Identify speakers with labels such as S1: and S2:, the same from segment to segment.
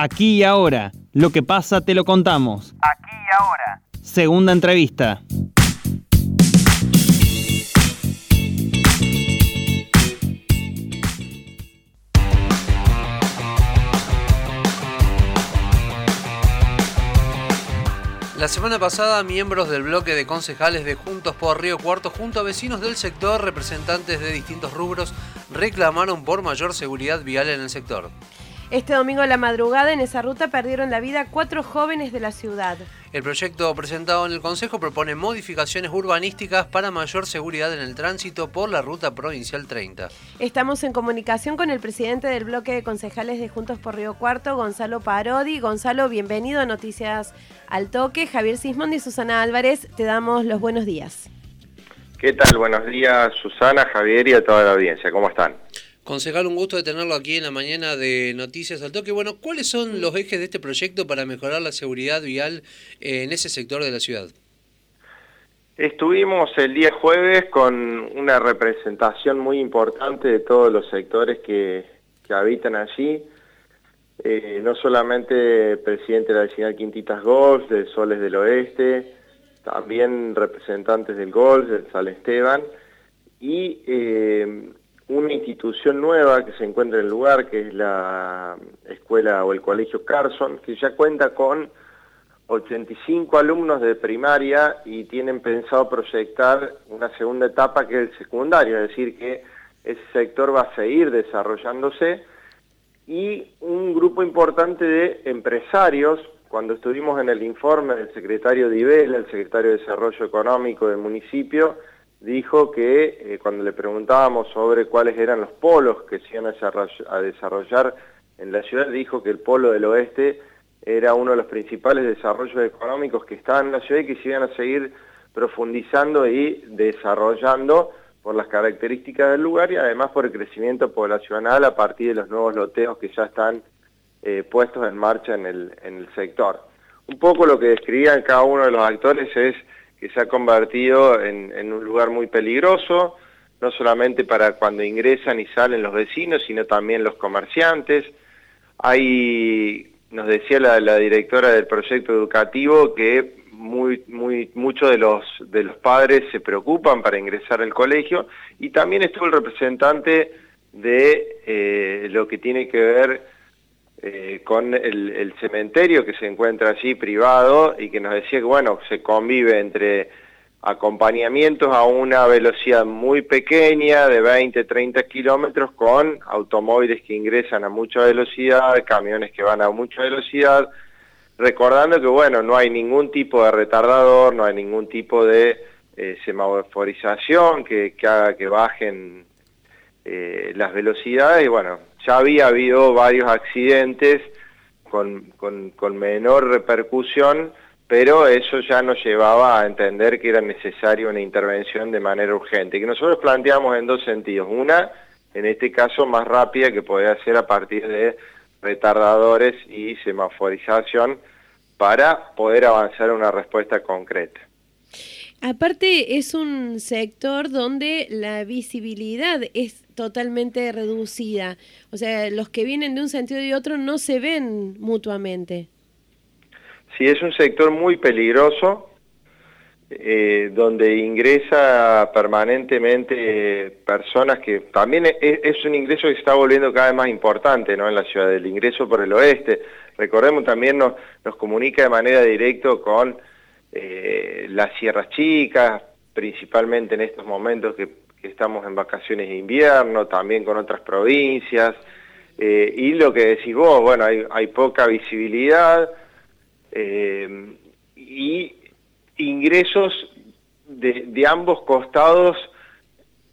S1: Aquí y ahora. Lo que pasa te lo contamos.
S2: Aquí y ahora.
S1: Segunda entrevista.
S3: La semana pasada, miembros del bloque de concejales de Juntos por Río Cuarto, junto a vecinos del sector, representantes de distintos rubros, reclamaron por mayor seguridad vial en el sector.
S4: Este domingo a la madrugada en esa ruta perdieron la vida cuatro jóvenes de la ciudad.
S3: El proyecto presentado en el Consejo propone modificaciones urbanísticas para mayor seguridad en el tránsito por la ruta provincial 30.
S4: Estamos en comunicación con el presidente del bloque de concejales de Juntos por Río Cuarto, Gonzalo Parodi. Gonzalo, bienvenido a Noticias al Toque. Javier Sismondi y Susana Álvarez, te damos los buenos días.
S5: ¿Qué tal? Buenos días, Susana, Javier y a toda la audiencia. ¿Cómo están?
S3: Concejal, un gusto de tenerlo aquí en la mañana de Noticias al Toque. Bueno, ¿cuáles son los ejes de este proyecto para mejorar la seguridad vial en ese sector de la ciudad?
S5: Estuvimos el día jueves con una representación muy importante de todos los sectores que, habitan allí. Eh, no solamente presidente de la vecinal Quintitas Golf, de Soles del Oeste, también representantes del Golf, del San Esteban, y eh, una institución nueva que se encuentra en el lugar, que es la escuela o el colegio Carson, que ya cuenta con 85 alumnos de primaria y tienen pensado proyectar una segunda etapa que es el secundario, es decir, que ese sector va a seguir desarrollándose. Y un grupo importante de empresarios, cuando estuvimos en el informe del secretario Ibel, el secretario de Desarrollo Económico del municipio, dijo que eh, cuando le preguntábamos sobre cuáles eran los polos que se iban a desarrollar en la ciudad, dijo que el polo del oeste era uno de los principales desarrollos económicos que estaban en la ciudad y que se iban a seguir profundizando y desarrollando por las características del lugar y además por el crecimiento poblacional a partir de los nuevos loteos que ya están eh, puestos en marcha en el, en el sector. Un poco lo que describían cada uno de los actores es que se ha convertido en, un lugar muy peligroso, no solamente para cuando ingresan y salen los vecinos, sino también los comerciantes. Hay, nos decía la, directora del proyecto educativo que muy, muy, muchos de los, de los padres se preocupan para ingresar al colegio y también estuvo el representante de eh, lo que tiene que ver eh, con el, cementerio que se encuentra allí privado y que nos decía que bueno, se convive entre acompañamientos a una velocidad muy pequeña de 20, 30 kilómetros con automóviles que ingresan a mucha velocidad, camiones que van a mucha velocidad, recordando que bueno, no hay ningún tipo de retardador, no hay ningún tipo de eh, semaforización que, haga que bajen eh, las velocidades y bueno, ya había habido varios accidentes con, menor repercusión, pero eso ya nos llevaba a entender que era necesaria una intervención de manera urgente, que nosotros planteamos en dos sentidos. Una, en este caso, más rápida, que podría ser a partir de retardadores y semaforización, para poder avanzar en una respuesta concreta.
S4: Aparte, es un sector donde la visibilidad es totalmente reducida. O sea, los que vienen de un sentido y otro no se ven mutuamente.
S5: Sí, es un sector muy peligroso, eh, donde ingresa permanentemente personas que también es, un ingreso que está volviendo cada vez más importante ¿no? en la ciudad, el ingreso por el oeste. Recordemos también nos, nos comunica de manera directa con eh, las sierras chicas, principalmente en estos momentos que, estamos en vacaciones de invierno, también con otras provincias, eh, y lo que decís vos, bueno, hay, poca visibilidad eh, y ingresos de, de ambos costados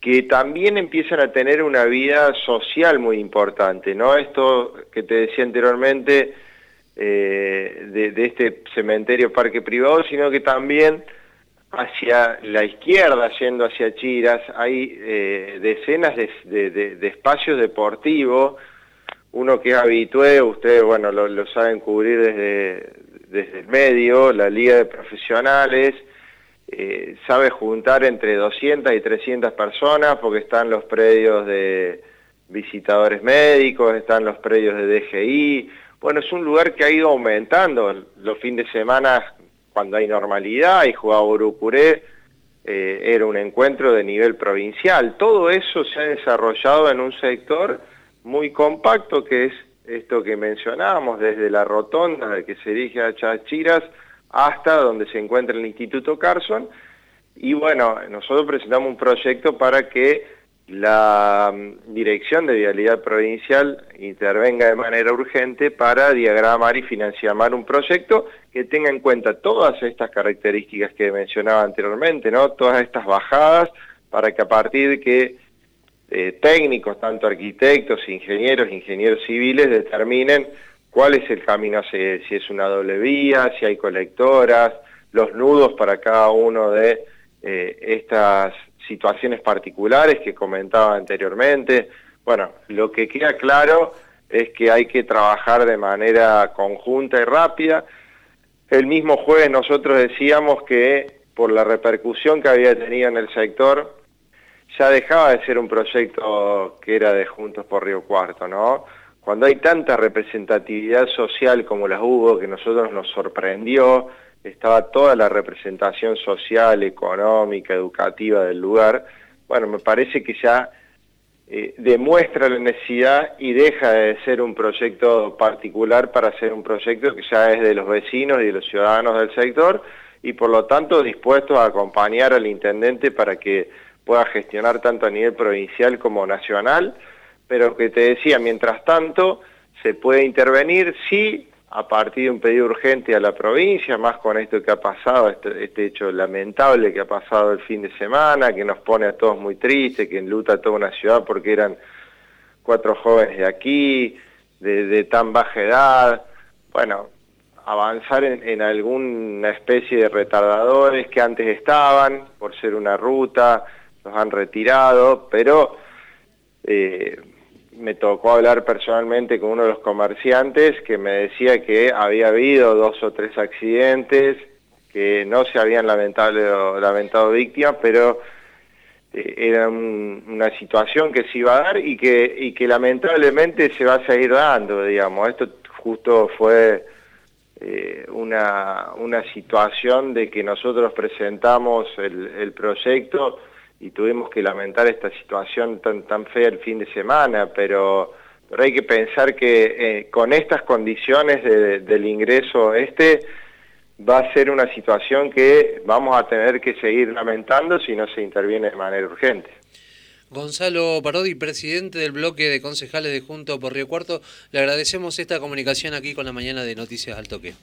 S5: que también empiezan a tener una vida social muy importante, ¿no? Esto que te decía anteriormente, eh, de, este cementerio parque privado, sino que también hacia la izquierda, yendo hacia Chiras, hay eh, decenas de, espacios deportivos, uno que es habitué, ustedes bueno lo, saben cubrir desde, desde el medio, la Liga de Profesionales, eh, sabe juntar entre 200 y 300 personas porque están los predios de visitadores médicos, están los predios de DGI, bueno, es un lugar que ha ido aumentando. Los fines de semana, cuando hay normalidad, y jugaba Urucuré, eh, era un encuentro de nivel provincial. Todo eso se ha desarrollado en un sector muy compacto que es esto que mencionábamos, desde la rotonda que se dirige a Chachiras hasta donde se encuentra el Instituto Carson. Y bueno, nosotros presentamos un proyecto para que la mm, Dirección de Vialidad Provincial intervenga de manera urgente para diagramar y financiar un proyecto que tenga en cuenta todas estas características que mencionaba anteriormente, ¿no? todas estas bajadas, para que a partir de que eh, técnicos, tanto arquitectos, ingenieros, ingenieros civiles, determinen cuál es el camino, si es una doble vía, si hay colectoras, los nudos para cada uno de eh, estas situaciones particulares que comentaba anteriormente. Bueno, lo que queda claro es que hay que trabajar de manera conjunta y rápida. El mismo jueves nosotros decíamos que por la repercusión que había tenido en el sector, ya dejaba de ser un proyecto que era de Juntos por Río Cuarto, ¿no? Cuando hay tanta representatividad social como las hubo, que nosotros nos sorprendió, estaba toda la representación social, económica, educativa del lugar, bueno, me parece que ya eh, demuestra la necesidad y deja de ser un proyecto particular para ser un proyecto que ya es de los vecinos y de los ciudadanos del sector y por lo tanto dispuesto a acompañar al intendente para que pueda gestionar tanto a nivel provincial como nacional, pero que te decía, mientras tanto, se puede intervenir, sí, a partir de un pedido urgente a la provincia, más con esto que ha pasado, este, este, hecho lamentable que ha pasado el fin de semana, que nos pone a todos muy tristes, que enluta a toda una ciudad porque eran cuatro jóvenes de aquí, de, tan baja edad, bueno, avanzar en, alguna especie de retardadores que antes estaban, por ser una ruta, los han retirado, pero... Eh, me tocó hablar personalmente con uno de los comerciantes que me decía que había habido dos o tres accidentes, que no se habían lamentado, lamentado víctimas, pero eh, era una situación que se iba a dar y que, y que lamentablemente se va a seguir dando, digamos. Esto justo fue eh, una, una situación de que nosotros presentamos el, el proyecto y tuvimos que lamentar esta situación tan, tan fea el fin de semana, pero, pero hay que pensar que eh, con estas condiciones del ingreso este va a ser una situación que vamos a tener que seguir lamentando si no se interviene de manera urgente.
S3: Gonzalo Parodi, presidente del bloque de concejales de Junto por Río Cuarto, le agradecemos esta comunicación aquí con la mañana de Noticias al Toque.